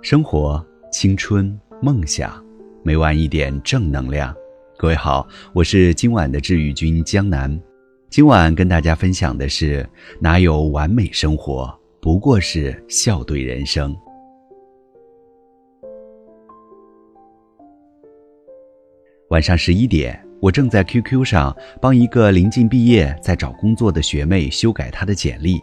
生活、青春、梦想，每晚一点正能量。各位好，我是今晚的治愈君江南。今晚跟大家分享的是：哪有完美生活，不过是笑对人生。晚上十一点，我正在 QQ 上帮一个临近毕业在找工作的学妹修改她的简历，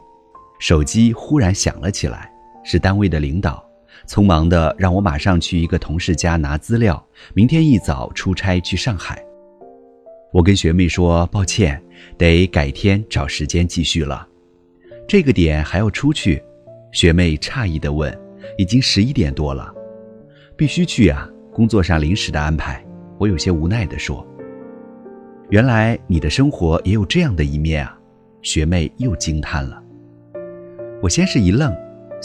手机忽然响了起来，是单位的领导，匆忙的让我马上去一个同事家拿资料，明天一早出差去上海。我跟学妹说抱歉，得改天找时间继续了。这个点还要出去？学妹诧异的问：“已经十一点多了，必须去啊，工作上临时的安排。”我有些无奈的说：“原来你的生活也有这样的一面啊！”学妹又惊叹了。我先是一愣，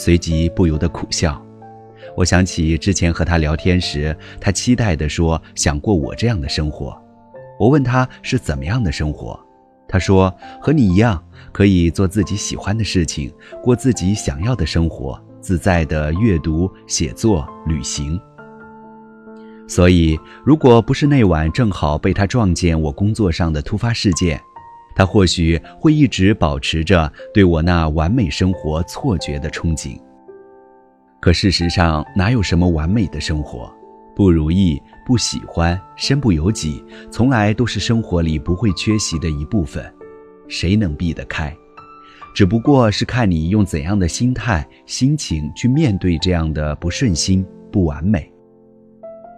随即不由得苦笑。我想起之前和他聊天时，他期待地说想过我这样的生活。我问他是怎么样的生活，他说和你一样，可以做自己喜欢的事情，过自己想要的生活，自在的阅读、写作、旅行。所以，如果不是那晚正好被他撞见我工作上的突发事件，他或许会一直保持着对我那完美生活错觉的憧憬。可事实上，哪有什么完美的生活？不如意、不喜欢、身不由己，从来都是生活里不会缺席的一部分，谁能避得开？只不过是看你用怎样的心态、心情去面对这样的不顺心、不完美。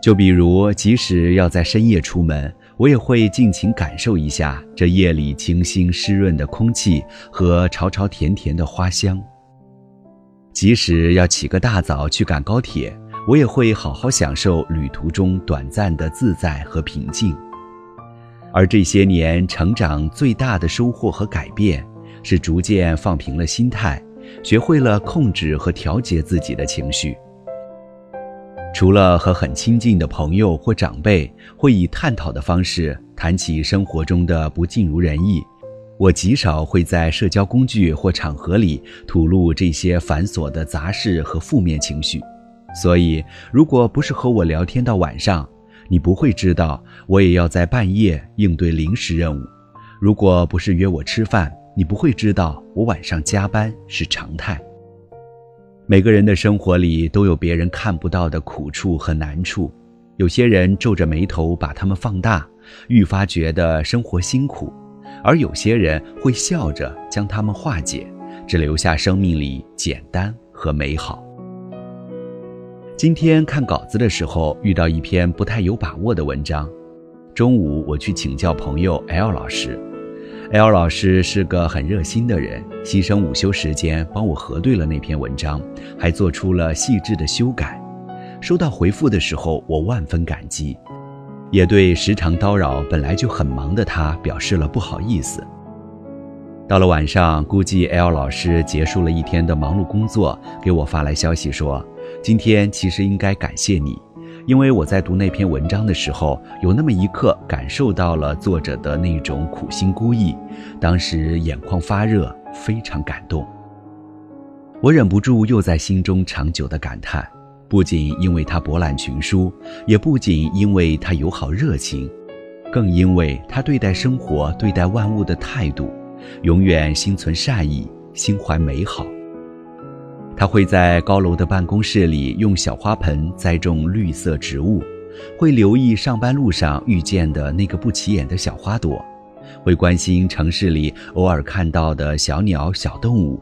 就比如，即使要在深夜出门，我也会尽情感受一下这夜里清新湿润的空气和潮潮甜甜的花香。即使要起个大早去赶高铁，我也会好好享受旅途中短暂的自在和平静。而这些年成长最大的收获和改变，是逐渐放平了心态，学会了控制和调节自己的情绪。除了和很亲近的朋友或长辈会以探讨的方式谈起生活中的不尽如人意，我极少会在社交工具或场合里吐露这些繁琐的杂事和负面情绪。所以，如果不是和我聊天到晚上，你不会知道我也要在半夜应对临时任务；如果不是约我吃饭，你不会知道我晚上加班是常态。每个人的生活里都有别人看不到的苦处和难处，有些人皱着眉头把他们放大，愈发觉得生活辛苦；而有些人会笑着将他们化解，只留下生命里简单和美好。今天看稿子的时候遇到一篇不太有把握的文章，中午我去请教朋友 L 老师。L 老师是个很热心的人，牺牲午休时间帮我核对了那篇文章，还做出了细致的修改。收到回复的时候，我万分感激，也对时常叨扰本来就很忙的他表示了不好意思。到了晚上，估计 L 老师结束了一天的忙碌工作，给我发来消息说：“今天其实应该感谢你。”因为我在读那篇文章的时候，有那么一刻感受到了作者的那种苦心孤诣，当时眼眶发热，非常感动。我忍不住又在心中长久的感叹：不仅因为他博览群书，也不仅因为他友好热情，更因为他对待生活、对待万物的态度，永远心存善意，心怀美好。他会在高楼的办公室里用小花盆栽种绿色植物，会留意上班路上遇见的那个不起眼的小花朵，会关心城市里偶尔看到的小鸟、小动物。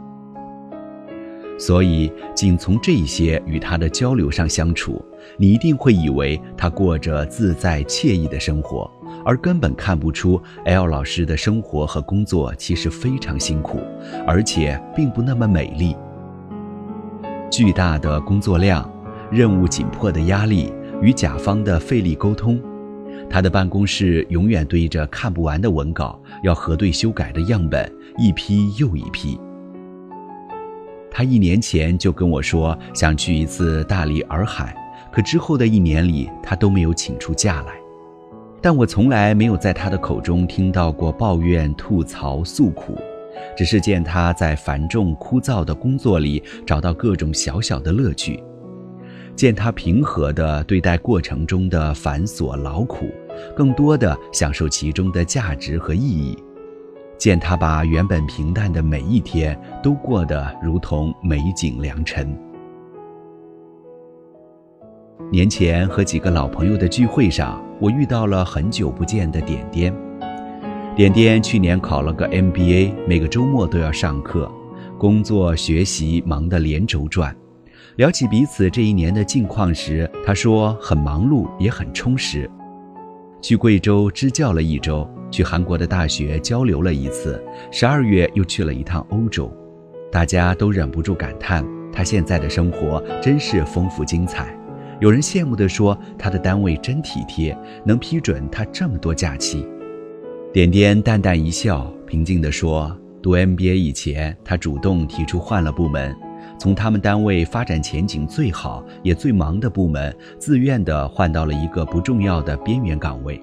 所以，仅从这些与他的交流上相处，你一定会以为他过着自在惬意的生活，而根本看不出 L 老师的生活和工作其实非常辛苦，而且并不那么美丽。巨大的工作量，任务紧迫的压力与甲方的费力沟通，他的办公室永远堆着看不完的文稿，要核对修改的样本一批又一批。他一年前就跟我说想去一次大理洱海，可之后的一年里他都没有请出假来。但我从来没有在他的口中听到过抱怨、吐槽、诉苦，只是见他在繁重枯燥的工作里找到各种小小的乐趣，见他平和地对待过程中的繁琐劳苦，更多的享受其中的价值和意义。见他把原本平淡的每一天都过得如同美景良辰。年前和几个老朋友的聚会上，我遇到了很久不见的点点。点点去年考了个 MBA，每个周末都要上课，工作学习忙得连轴转。聊起彼此这一年的近况时，他说很忙碌，也很充实。去贵州支教了一周。去韩国的大学交流了一次，十二月又去了一趟欧洲，大家都忍不住感叹他现在的生活真是丰富精彩。有人羡慕地说他的单位真体贴，能批准他这么多假期。点点淡淡一笑，平静地说：“读 MBA 以前，他主动提出换了部门，从他们单位发展前景最好也最忙的部门，自愿地换到了一个不重要的边缘岗位。”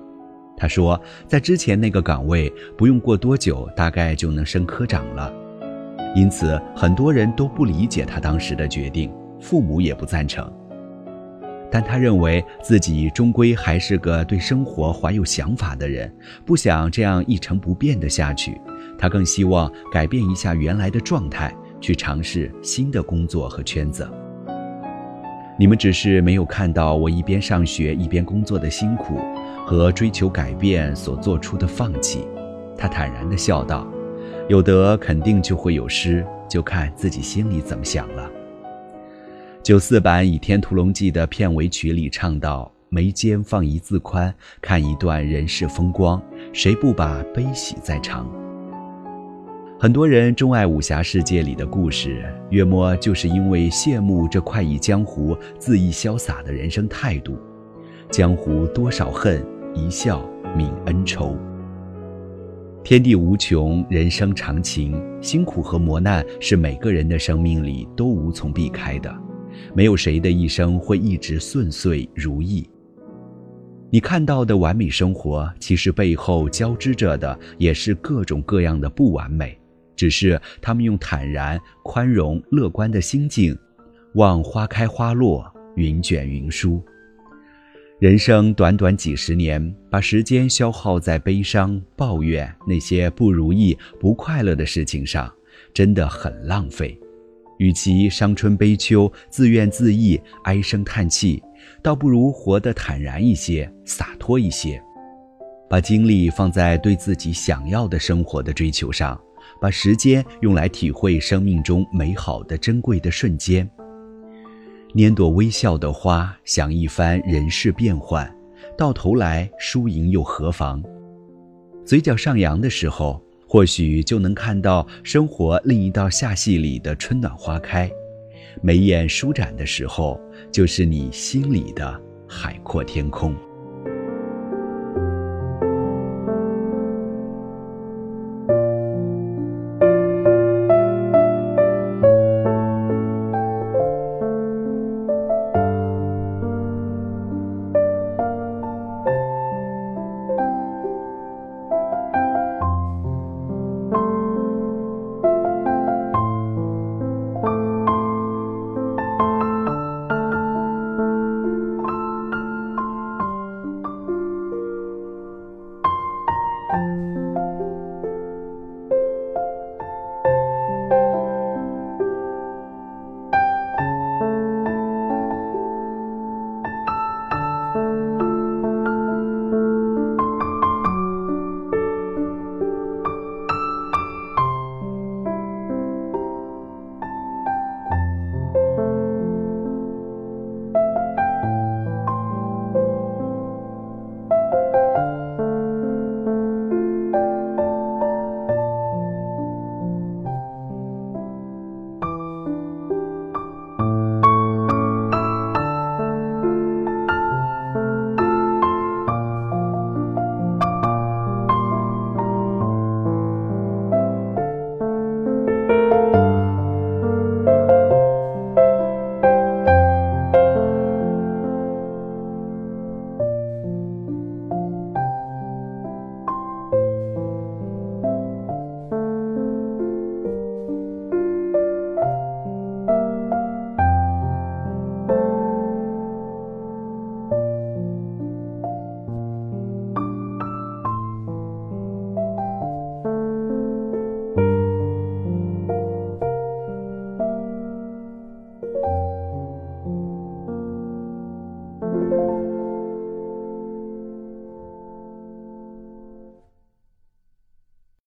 他说，在之前那个岗位，不用过多久，大概就能升科长了。因此，很多人都不理解他当时的决定，父母也不赞成。但他认为自己终归还是个对生活怀有想法的人，不想这样一成不变的下去。他更希望改变一下原来的状态，去尝试新的工作和圈子。你们只是没有看到我一边上学一边工作的辛苦。和追求改变所做出的放弃，他坦然地笑道：“有得肯定就会有失，就看自己心里怎么想了。”九四版《倚天屠龙记》的片尾曲里唱道：“眉间放一字宽，看一段人世风光，谁不把悲喜在尝？”很多人钟爱武侠世界里的故事，约莫就是因为羡慕这快意江湖、恣意潇洒的人生态度。江湖多少恨。一笑泯恩仇。天地无穷，人生长情，辛苦和磨难是每个人的生命里都无从避开的，没有谁的一生会一直顺遂如意。你看到的完美生活，其实背后交织着的也是各种各样的不完美，只是他们用坦然、宽容、乐观的心境，望花开花落，云卷云舒。人生短短几十年，把时间消耗在悲伤、抱怨那些不如意、不快乐的事情上，真的很浪费。与其伤春悲秋、自怨自艾、唉声叹气，倒不如活得坦然一些、洒脱一些，把精力放在对自己想要的生活的追求上，把时间用来体会生命中美好的、珍贵的瞬间。拈朵微笑的花，想一番人事变幻，到头来输赢又何妨？嘴角上扬的时候，或许就能看到生活另一道夏戏里的春暖花开；眉眼舒展的时候，就是你心里的海阔天空。